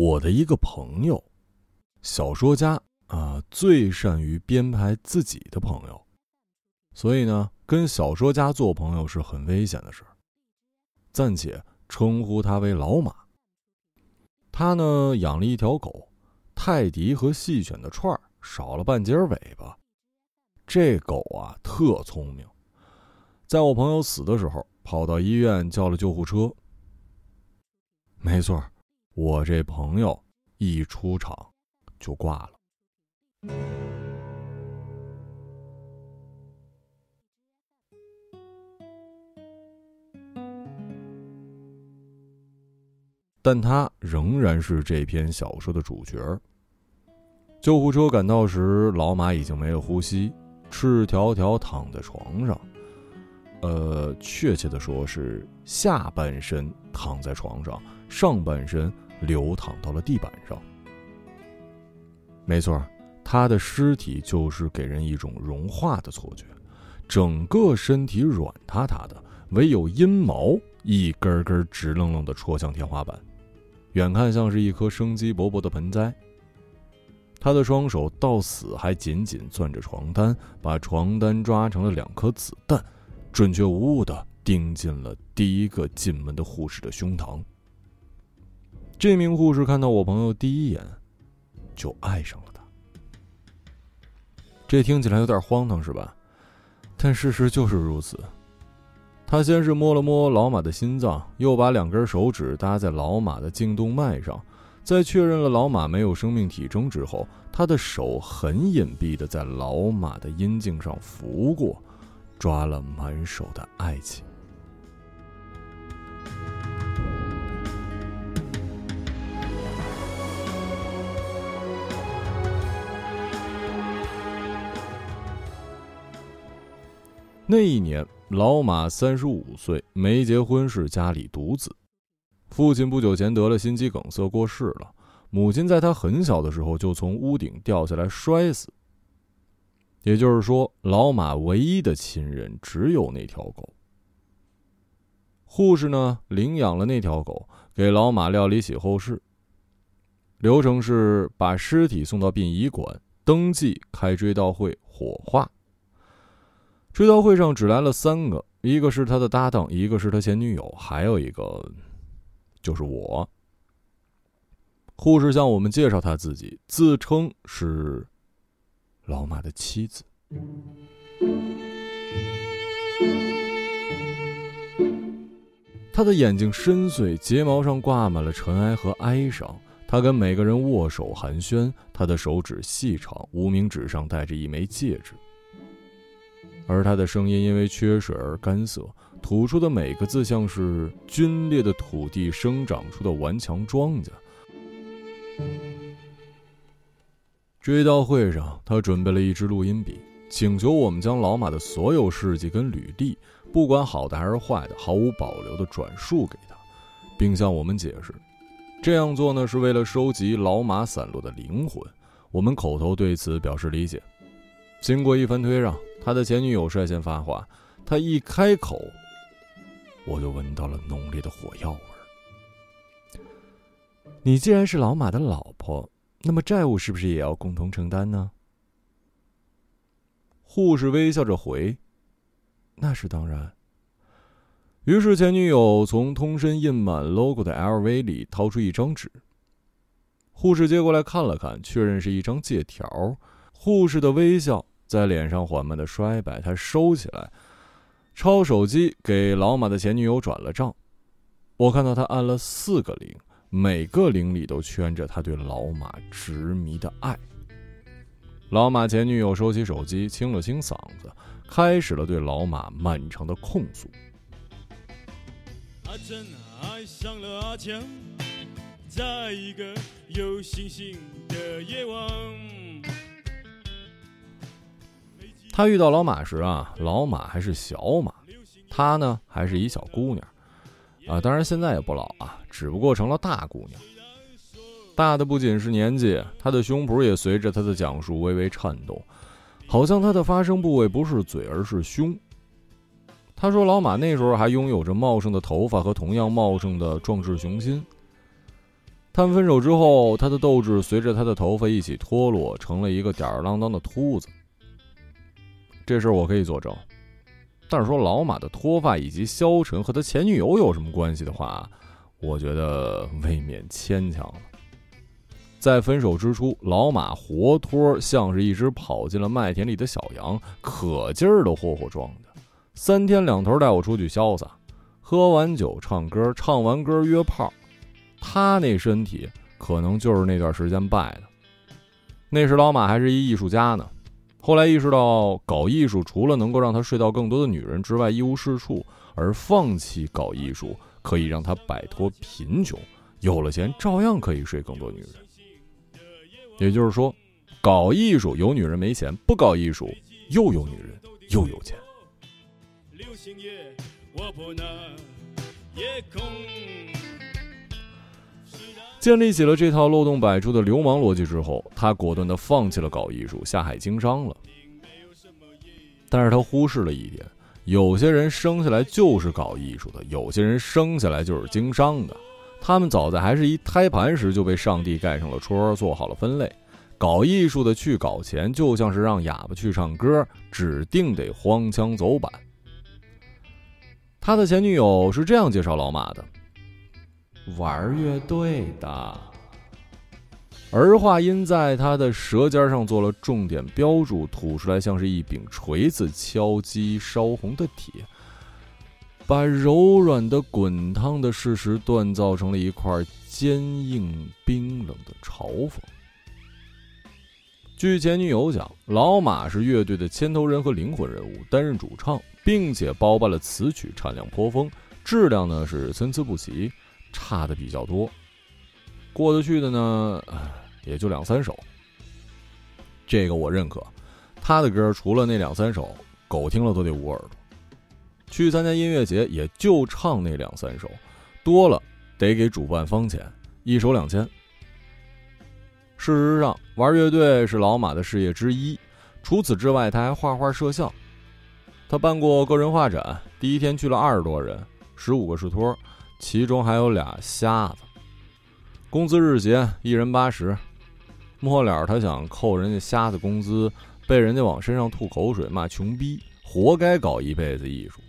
我的一个朋友，小说家啊，最善于编排自己的朋友，所以呢，跟小说家做朋友是很危险的事暂且称呼他为老马。他呢养了一条狗，泰迪和细犬的串儿少了半截尾巴。这狗啊特聪明，在我朋友死的时候，跑到医院叫了救护车。没错。我这朋友一出场就挂了，但他仍然是这篇小说的主角。救护车赶到时，老马已经没了呼吸，赤条条躺在床上。呃，确切的说是下半身躺在床上，上半身。流淌到了地板上。没错，他的尸体就是给人一种融化的错觉，整个身体软塌塌的，唯有阴毛一根根直愣愣的戳向天花板，远看像是一棵生机勃勃的盆栽。他的双手到死还紧紧攥着床单，把床单抓成了两颗子弹，准确无误的钉进了第一个进门的护士的胸膛。这名护士看到我朋友第一眼，就爱上了他。这听起来有点荒唐，是吧？但事实就是如此。他先是摸了摸老马的心脏，又把两根手指搭在老马的颈动脉上，在确认了老马没有生命体征之后，他的手很隐蔽的在老马的阴茎上拂过，抓了满手的爱情。那一年，老马三十五岁，没结婚，是家里独子。父亲不久前得了心肌梗塞过世了，母亲在他很小的时候就从屋顶掉下来摔死。也就是说，老马唯一的亲人只有那条狗。护士呢，领养了那条狗，给老马料理起后事。流程是把尸体送到殡仪馆登记，开追悼会，火化。追悼会上只来了三个，一个是他的搭档，一个是他前女友，还有一个就是我。护士向我们介绍他自己，自称是老马的妻子。他的眼睛深邃，睫毛上挂满了尘埃和哀伤。他跟每个人握手寒暄，他的手指细长，无名指上戴着一枚戒指。而他的声音因为缺水而干涩，吐出的每个字像是皲裂的土地生长出的顽强庄稼。追悼会上，他准备了一支录音笔，请求我们将老马的所有事迹跟履历，不管好的还是坏的，毫无保留的转述给他，并向我们解释，这样做呢是为了收集老马散落的灵魂。我们口头对此表示理解。经过一番推让。他的前女友率先发话，他一开口，我就闻到了浓烈的火药味儿。你既然是老马的老婆，那么债务是不是也要共同承担呢？护士微笑着回：“那是当然。”于是前女友从通身印满 logo 的 LV 里掏出一张纸，护士接过来看了看，确认是一张借条。护士的微笑。在脸上缓慢的衰败，他收起来，抄手机给老马的前女友转了账。我看到他按了四个零，每个零里都圈着他对老马执迷的爱。老马前女友收起手机，清了清嗓子，开始了对老马漫长的控诉。阿珍爱上了阿强，在一个有星星的夜晚。他遇到老马时啊，老马还是小马，他呢还是一小姑娘，啊，当然现在也不老啊，只不过成了大姑娘。大的不仅是年纪，他的胸脯也随着他的讲述微微颤动，好像他的发声部位不是嘴，而是胸。他说，老马那时候还拥有着茂盛的头发和同样茂盛的壮志雄心。他们分手之后，他的斗志随着他的头发一起脱落，成了一个吊儿郎当的秃子。这事我可以作证。但是说老马的脱发以及消沉和他前女友有什么关系的话，我觉得未免牵强了。在分手之初，老马活脱像是一只跑进了麦田里的小羊，可劲儿的霍霍装的，三天两头带我出去潇洒，喝完酒唱歌，唱完歌约炮。他那身体可能就是那段时间败的。那时老马还是一艺术家呢。后来意识到，搞艺术除了能够让他睡到更多的女人之外一无是处，而放弃搞艺术可以让他摆脱贫穷，有了钱照样可以睡更多女人。也就是说，搞艺术有女人没钱，不搞艺术又有女人又有钱。建立起了这套漏洞百出的流氓逻辑之后，他果断地放弃了搞艺术，下海经商了。但是他忽视了一点：有些人生下来就是搞艺术的，有些人生下来就是经商的。他们早在还是一胎盘时就被上帝盖上了戳，做好了分类。搞艺术的去搞钱，就像是让哑巴去唱歌，指定得荒腔走板。他的前女友是这样介绍老马的。玩乐队的，儿化音在他的舌尖上做了重点标注，吐出来像是一柄锤子敲击烧红的铁，把柔软的滚烫的事实锻造成了一块坚硬冰冷的嘲讽。据前女友讲，老马是乐队的牵头人和灵魂人物，担任主唱，并且包办了词曲，产量颇丰，质量呢是参差不齐。差的比较多，过得去的呢，也就两三首。这个我认可，他的歌除了那两三首，狗听了都得捂耳朵。去参加音乐节也就唱那两三首，多了得给主办方钱，一首两千。事实上，玩乐队是老马的事业之一。除此之外，他还画画摄像。他办过个人画展，第一天去了二十多人，十五个是托。其中还有俩瞎子，工资日结，一人八十。末了，他想扣人家瞎子工资，被人家往身上吐口水，骂穷逼，活该搞一辈子艺术。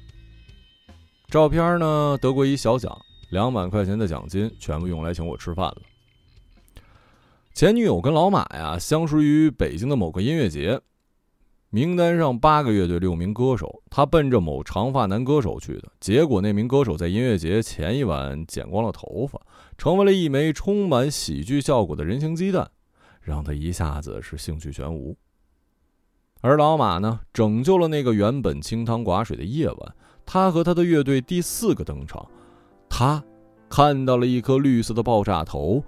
照片呢，得过一小奖，两百块钱的奖金，全部用来请我吃饭了。前女友跟老马呀，相识于北京的某个音乐节。名单上八个乐队六名歌手，他奔着某长发男歌手去的。结果那名歌手在音乐节前一晚剪光了头发，成为了一枚充满喜剧效果的人形鸡蛋，让他一下子是兴趣全无。而老马呢，拯救了那个原本清汤寡水的夜晚。他和他的乐队第四个登场，他看到了一颗绿色的爆炸头。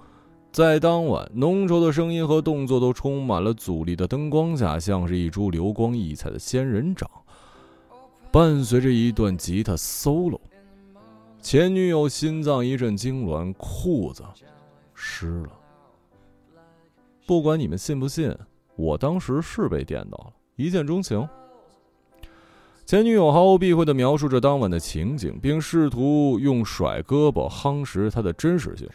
在当晚，浓稠的声音和动作都充满了阻力的灯光下，像是一株流光溢彩的仙人掌，伴随着一段吉他 solo。前女友心脏一阵痉挛，裤子湿了。不管你们信不信，我当时是被电到了，一见钟情。前女友毫不避讳地描述着当晚的情景，并试图用甩胳膊夯实她的真实性。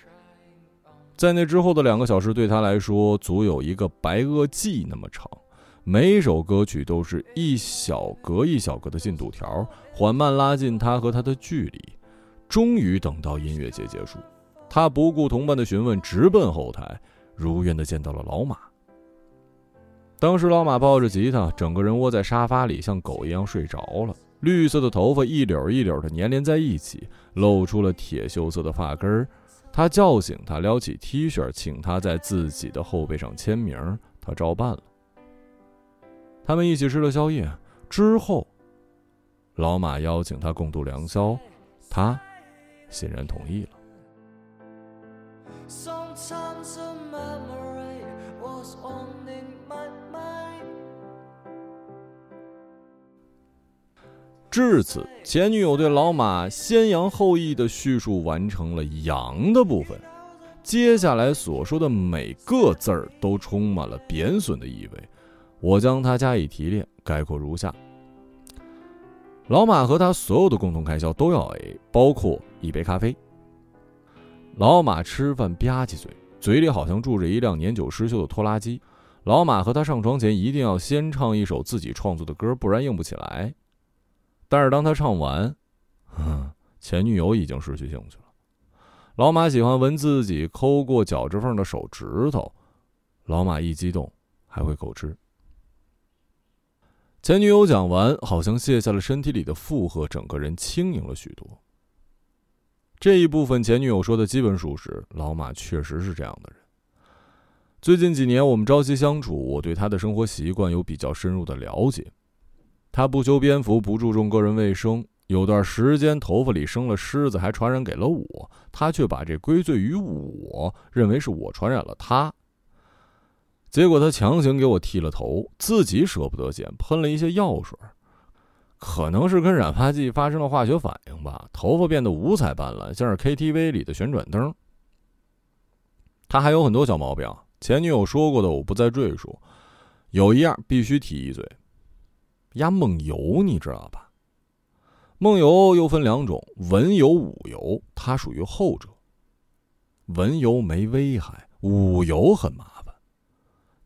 在那之后的两个小时，对他来说足有一个白垩纪那么长。每首歌曲都是一小格一小格的进度条，缓慢拉近他和他的距离。终于等到音乐节结束，他不顾同伴的询问，直奔后台，如愿的见到了老马。当时老马抱着吉他，整个人窝在沙发里，像狗一样睡着了。绿色的头发一绺一绺的粘连在一起，露出了铁锈色的发根儿。他叫醒他，撩起 T 恤，请他在自己的后背上签名。他照办了。他们一起吃了宵夜之后，老马邀请他共度良宵，他欣然同意了。至此，前女友对老马先扬后抑的叙述完成了扬的部分，接下来所说的每个字儿都充满了贬损的意味。我将它加以提炼，概括如下：老马和他所有的共同开销都要 A，包括一杯咖啡。老马吃饭吧唧嘴，嘴里好像住着一辆年久失修的拖拉机。老马和他上床前一定要先唱一首自己创作的歌，不然硬不起来。但是当他唱完，前女友已经失去兴趣了。老马喜欢闻自己抠过脚趾缝的手指头，老马一激动还会口吃。前女友讲完，好像卸下了身体里的负荷，整个人轻盈了许多。这一部分前女友说的基本属实，老马确实是这样的人。最近几年我们朝夕相处，我对他的生活习惯有比较深入的了解。他不修边幅，不注重个人卫生，有段时间头发里生了虱子，还传染给了我，他却把这归罪于我，认为是我传染了他。结果他强行给我剃了头，自己舍不得剪，喷了一些药水，可能是跟染发剂发生了化学反应吧，头发变得五彩斑斓，像是 KTV 里的旋转灯。他还有很多小毛病，前女友说过的我不再赘述，有一样必须提一嘴，压梦游你知道吧？梦游又分两种，文游、武游，它属于后者。文游没危害，武游很麻烦。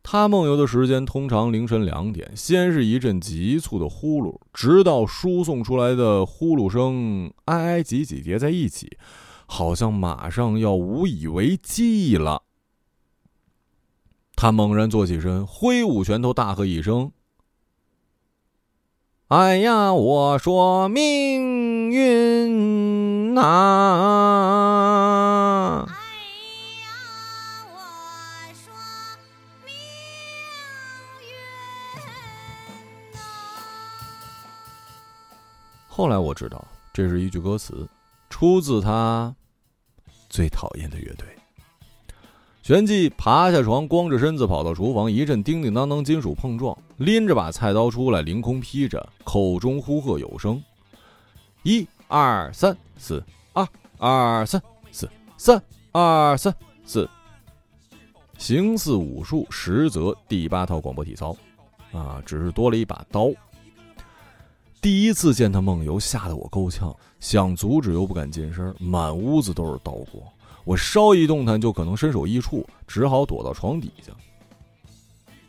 他梦游的时间通常凌晨两点，先是一阵急促的呼噜，直到输送出来的呼噜声挨挨挤挤叠在一起，好像马上要无以为继了。他猛然坐起身，挥舞拳头，大喝一声：“哎呀！我说命运呐！”后来我知道，这是一句歌词，出自他最讨厌的乐队。旋即爬下床，光着身子跑到厨房，一阵叮叮当当金属碰撞，拎着把菜刀出来，凌空劈着，口中呼喝有声：“一二三四，二二三四，三二三四。”形似武术，实则第八套广播体操，啊，只是多了一把刀。第一次见他梦游，吓得我够呛，想阻止又不敢近身，满屋子都是刀光，我稍一动弹就可能身首异处，只好躲到床底下。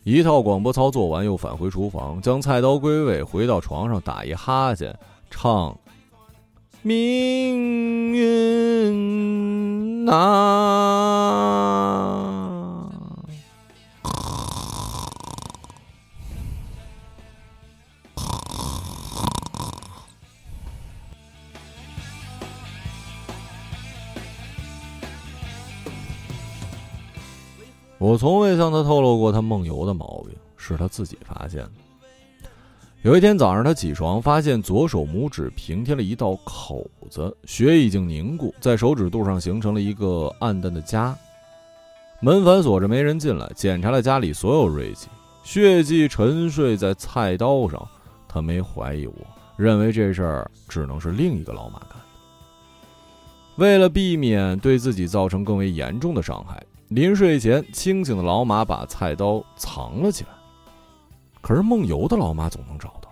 一套广播操做完，又返回厨房，将菜刀归位，回到床上打一哈欠，唱《命运呐》。我从未向他透露过他梦游的毛病，是他自己发现的。有一天早上，他起床发现左手拇指平贴了一道口子，血已经凝固，在手指肚上形成了一个暗淡的痂。门反锁着，没人进来。检查了家里所有锐器，血迹沉睡在菜刀上。他没怀疑我，认为这事儿只能是另一个老马干的。为了避免对自己造成更为严重的伤害。临睡前，清醒的老马把菜刀藏了起来。可是梦游的老马总能找到。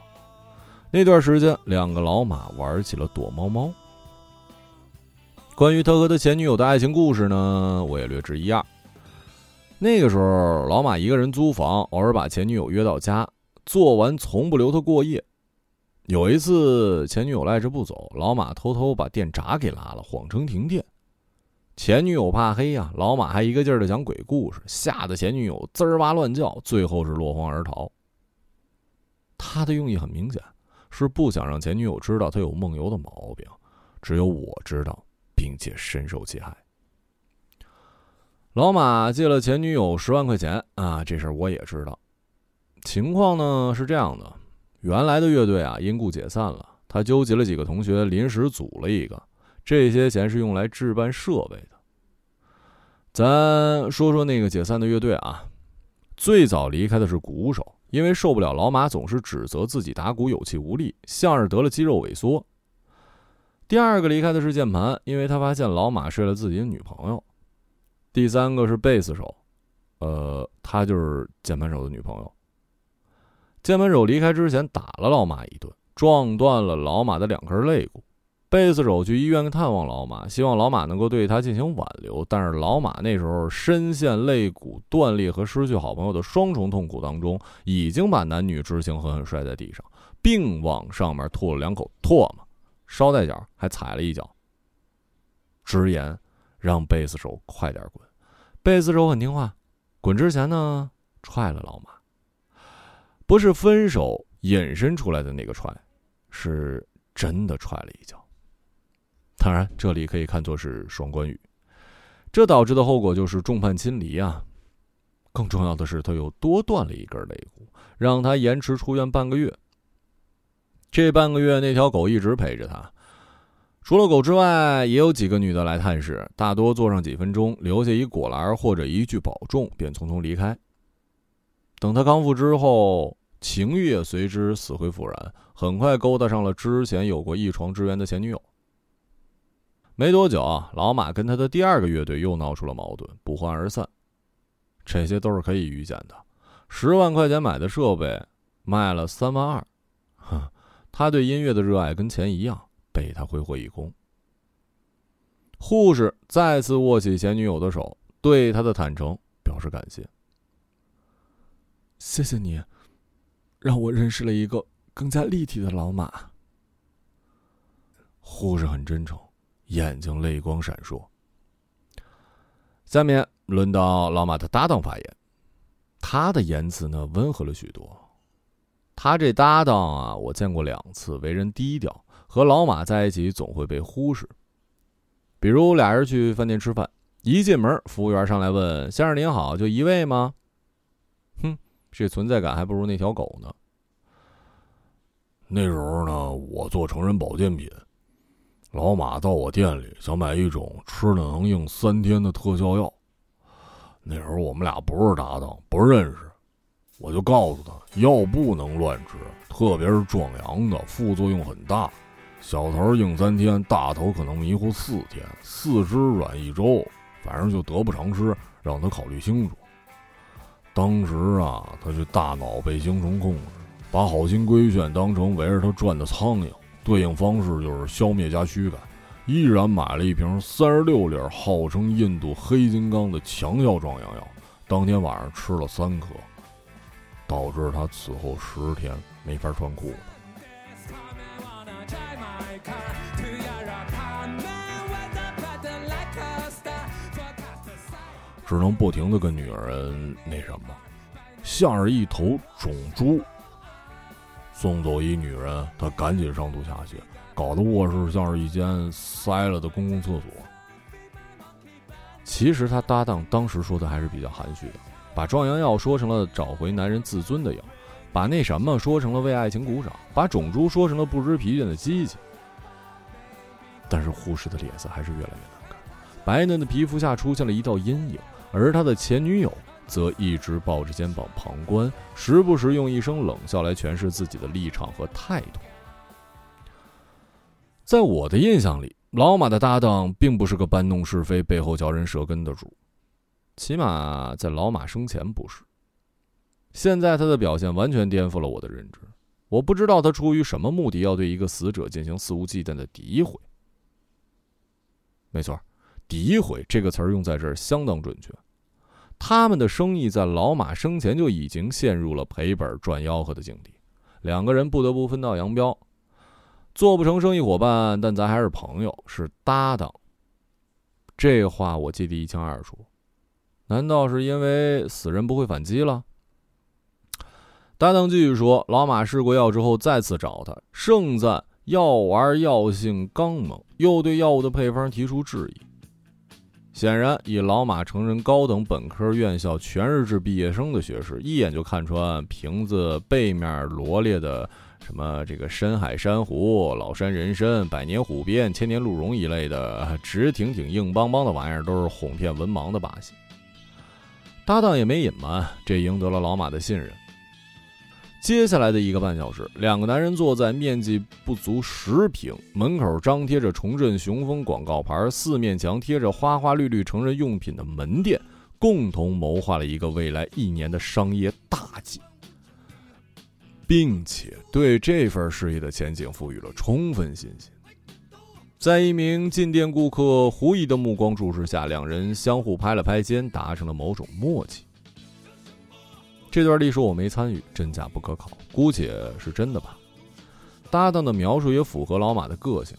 那段时间，两个老马玩起了躲猫猫。关于他和他前女友的爱情故事呢，我也略知一二。那个时候，老马一个人租房，偶尔把前女友约到家，做完从不留他过夜。有一次，前女友赖着不走，老马偷偷把电闸给拉了，谎称停电。前女友怕黑呀，老马还一个劲儿的讲鬼故事，吓得前女友滋儿哇乱叫，最后是落荒而逃。他的用意很明显，是不想让前女友知道他有梦游的毛病，只有我知道，并且深受其害。老马借了前女友十万块钱啊，这事儿我也知道。情况呢是这样的，原来的乐队啊因故解散了，他纠集了几个同学，临时组了一个。这些钱是用来置办设备的。咱说说那个解散的乐队啊，最早离开的是鼓手，因为受不了老马总是指责自己打鼓有气无力，像是得了肌肉萎缩。第二个离开的是键盘，因为他发现老马睡了自己的女朋友。第三个是贝斯手，呃，他就是键盘手的女朋友。键盘手离开之前打了老马一顿，撞断了老马的两根肋骨。贝斯手去医院探望老马，希望老马能够对他进行挽留。但是老马那时候深陷肋骨断裂和失去好朋友的双重痛苦当中，已经把男女之情狠狠摔在地上，并往上面吐了两口唾沫，捎带脚还踩了一脚，直言让贝斯手快点滚。贝斯手很听话，滚之前呢踹了老马，不是分手引申出来的那个踹，是真的踹了一脚。当然，这里可以看作是双关语，这导致的后果就是众叛亲离啊。更重要的是，他又多断了一根肋骨，让他延迟出院半个月。这半个月，那条狗一直陪着他，除了狗之外，也有几个女的来探视，大多坐上几分钟，留下一果篮或者一句保重，便匆匆离开。等他康复之后，情欲也随之死灰复燃，很快勾搭上了之前有过一床之缘的前女友。没多久啊，老马跟他的第二个乐队又闹出了矛盾，不欢而散。这些都是可以预见的。十万块钱买的设备，卖了三万二，哼，他对音乐的热爱跟钱一样，被他挥霍一空。护士再次握起前女友的手，对他的坦诚表示感谢。谢谢你，让我认识了一个更加立体的老马。护士很真诚。眼睛泪光闪烁。下面轮到老马的搭档发言，他的言辞呢温和了许多。他这搭档啊，我见过两次，为人低调，和老马在一起总会被忽视。比如俩人去饭店吃饭，一进门，服务员上来问：“先生您好，就一位吗？”哼，这存在感还不如那条狗呢。那时候呢，我做成人保健品。老马到我店里想买一种吃了能硬三天的特效药。那时候我们俩不是搭档，不认识，我就告诉他药不能乱吃，特别是壮阳的，副作用很大。小头硬三天，大头可能迷糊四天，四肢软一周，反正就得不偿失，让他考虑清楚。当时啊，他这大脑被精虫控制，把好心规劝当成围着他转的苍蝇。对应方式就是消灭加驱赶，依然买了一瓶三十六粒，号称印度黑金刚的强效壮阳药，当天晚上吃了三颗，导致他此后十天没法穿裤子，只能不停的跟女人那什么，像是一头种猪。送走一女人，他赶紧上吐下泻，搞得卧室像是一间塞了的公共厕所。其实他搭档当时说的还是比较含蓄的，把壮阳药说成了找回男人自尊的药，把那什么说成了为爱情鼓掌，把种猪说成了不知疲倦的机器。但是护士的脸色还是越来越难看，白嫩的皮肤下出现了一道阴影，而他的前女友。则一直抱着肩膀旁观，时不时用一声冷笑来诠释自己的立场和态度。在我的印象里，老马的搭档并不是个搬弄是非、背后嚼人舌根的主，起码在老马生前不是。现在他的表现完全颠覆了我的认知，我不知道他出于什么目的要对一个死者进行肆无忌惮的诋毁。没错，“诋毁”这个词儿用在这儿相当准确。他们的生意在老马生前就已经陷入了赔本赚吆喝的境地，两个人不得不分道扬镳，做不成生意伙伴，但咱还是朋友，是搭档。这话我记得一清二楚，难道是因为死人不会反击了？搭档继续说，老马试过药之后再次找他，盛赞药丸药性刚猛，又对药物的配方提出质疑。显然，以老马成人高等本科院校全日制毕业生的学识，一眼就看穿瓶子背面罗列的什么这个深海珊瑚、老山人参、百年虎鞭、千年鹿茸一类的直挺挺、硬邦邦的玩意儿，都是哄骗文盲的把戏。搭档也没隐瞒，这赢得了老马的信任。接下来的一个半小时，两个男人坐在面积不足十平、门口张贴着“重振雄风”广告牌、四面墙贴着花花绿绿成人用品的门店，共同谋划了一个未来一年的商业大计，并且对这份事业的前景赋予了充分信心。在一名进店顾客狐疑的目光注视下，两人相互拍了拍肩，达成了某种默契。这段历史我没参与，真假不可考，姑且是真的吧。搭档的描述也符合老马的个性，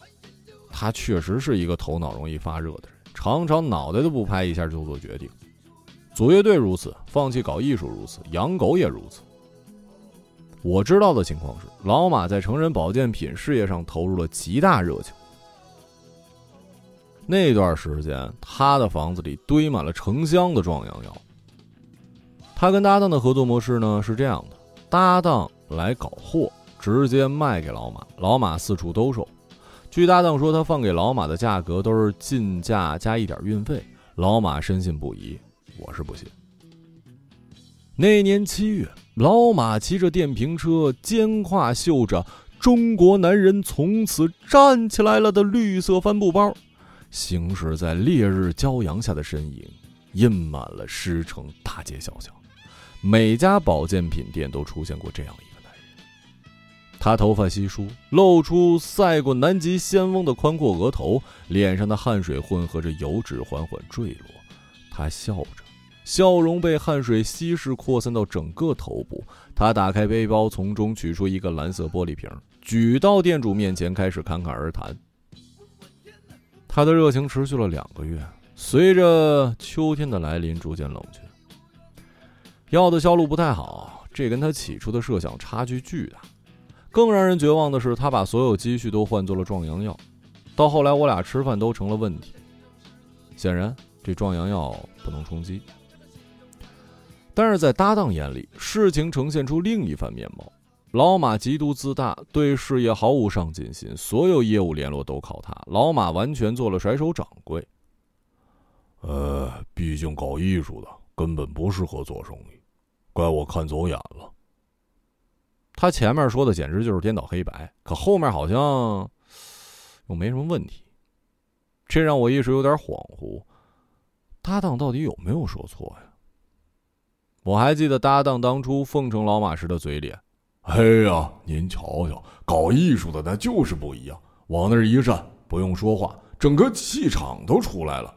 他确实是一个头脑容易发热的人，常常脑袋都不拍一下就做决定。组乐队如此，放弃搞艺术如此，养狗也如此。我知道的情况是，老马在成人保健品事业上投入了极大热情。那段时间，他的房子里堆满了成箱的壮阳药。他跟搭档的合作模式呢是这样的：搭档来搞货，直接卖给老马，老马四处兜售。据搭档说，他放给老马的价格都是进价加一点运费。老马深信不疑，我是不信。那年七月，老马骑着电瓶车，肩挎绣着“中国男人从此站起来了”的绿色帆布包。行驶在烈日骄阳下的身影，印满了狮城大街小巷。每家保健品店都出现过这样一个男人。他头发稀疏，露出赛过南极仙翁的宽阔额头，脸上的汗水混合着油脂缓缓坠落。他笑着，笑容被汗水稀释扩散到整个头部。他打开背包，从中取出一个蓝色玻璃瓶，举到店主面前，开始侃侃而谈。他的热情持续了两个月，随着秋天的来临，逐渐冷却。药的销路不太好，这跟他起初的设想差距巨大。更让人绝望的是，他把所有积蓄都换作了壮阳药。到后来，我俩吃饭都成了问题。显然，这壮阳药不能充饥。但是在搭档眼里，事情呈现出另一番面貌。老马极度自大，对事业毫无上进心，所有业务联络都靠他。老马完全做了甩手掌柜。呃，毕竟搞艺术的根本不适合做生意，怪我看走眼了。他前面说的简直就是颠倒黑白，可后面好像又没什么问题，这让我一时有点恍惚。搭档到底有没有说错呀？我还记得搭档当初奉承老马时的嘴脸。哎呀，您瞧瞧，搞艺术的那就是不一样，往那儿一站，不用说话，整个气场都出来了。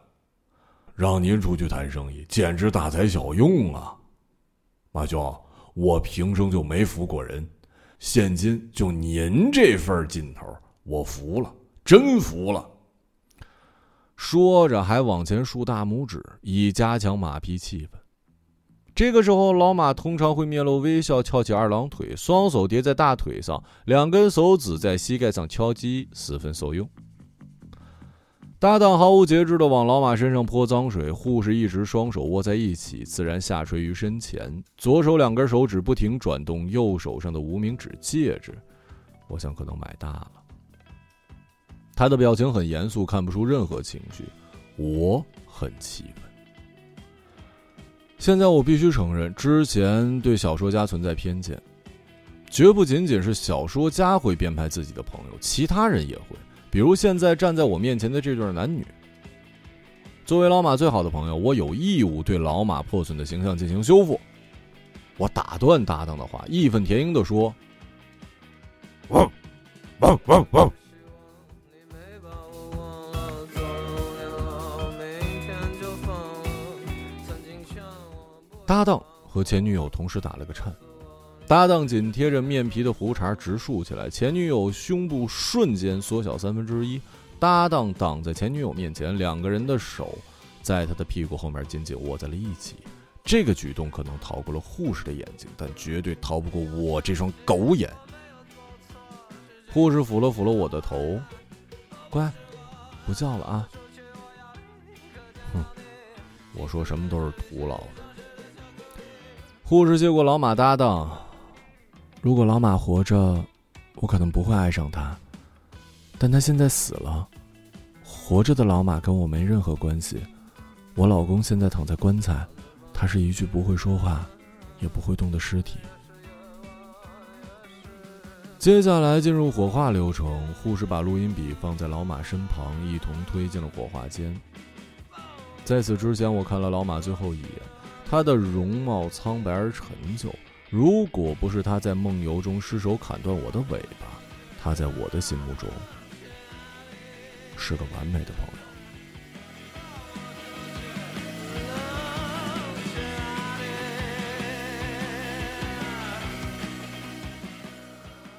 让您出去谈生意，简直大材小用啊！马兄，我平生就没服过人，现今就您这份劲头，我服了，真服了。说着，还往前竖大拇指，以加强马屁气氛。这个时候，老马通常会面露微笑，翘起二郎腿，双手叠在大腿上，两根手指在膝盖上敲击，十分受用。搭档毫无节制地往老马身上泼脏水，护士一直双手握在一起，自然下垂于身前，左手两根手指不停转动右手上的无名指戒指，我想可能买大了。他的表情很严肃，看不出任何情绪，我很气愤。现在我必须承认，之前对小说家存在偏见，绝不仅仅是小说家会编排自己的朋友，其他人也会。比如现在站在我面前的这对男女。作为老马最好的朋友，我有义务对老马破损的形象进行修复。我打断搭档的话，义愤填膺地说：“汪，汪汪汪！”搭档和前女友同时打了个颤，搭档紧贴着面皮的胡茬直竖起来，前女友胸部瞬间缩小三分之一。搭档挡在前女友面前，两个人的手在他的屁股后面紧紧握在了一起。这个举动可能逃过了护士的眼睛，但绝对逃不过我这双狗眼。护士抚了抚了我的头，乖，不叫了啊。哼，我说什么都是徒劳的。护士接过老马搭档，如果老马活着，我可能不会爱上他，但他现在死了，活着的老马跟我没任何关系。我老公现在躺在棺材，他是一具不会说话，也不会动的尸体。接下来进入火化流程，护士把录音笔放在老马身旁，一同推进了火化间。在此之前，我看了老马最后一眼。他的容貌苍白而陈旧，如果不是他在梦游中失手砍断我的尾巴他在我的心目中是个完美的朋友。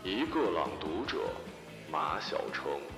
一个朗读者马晓成。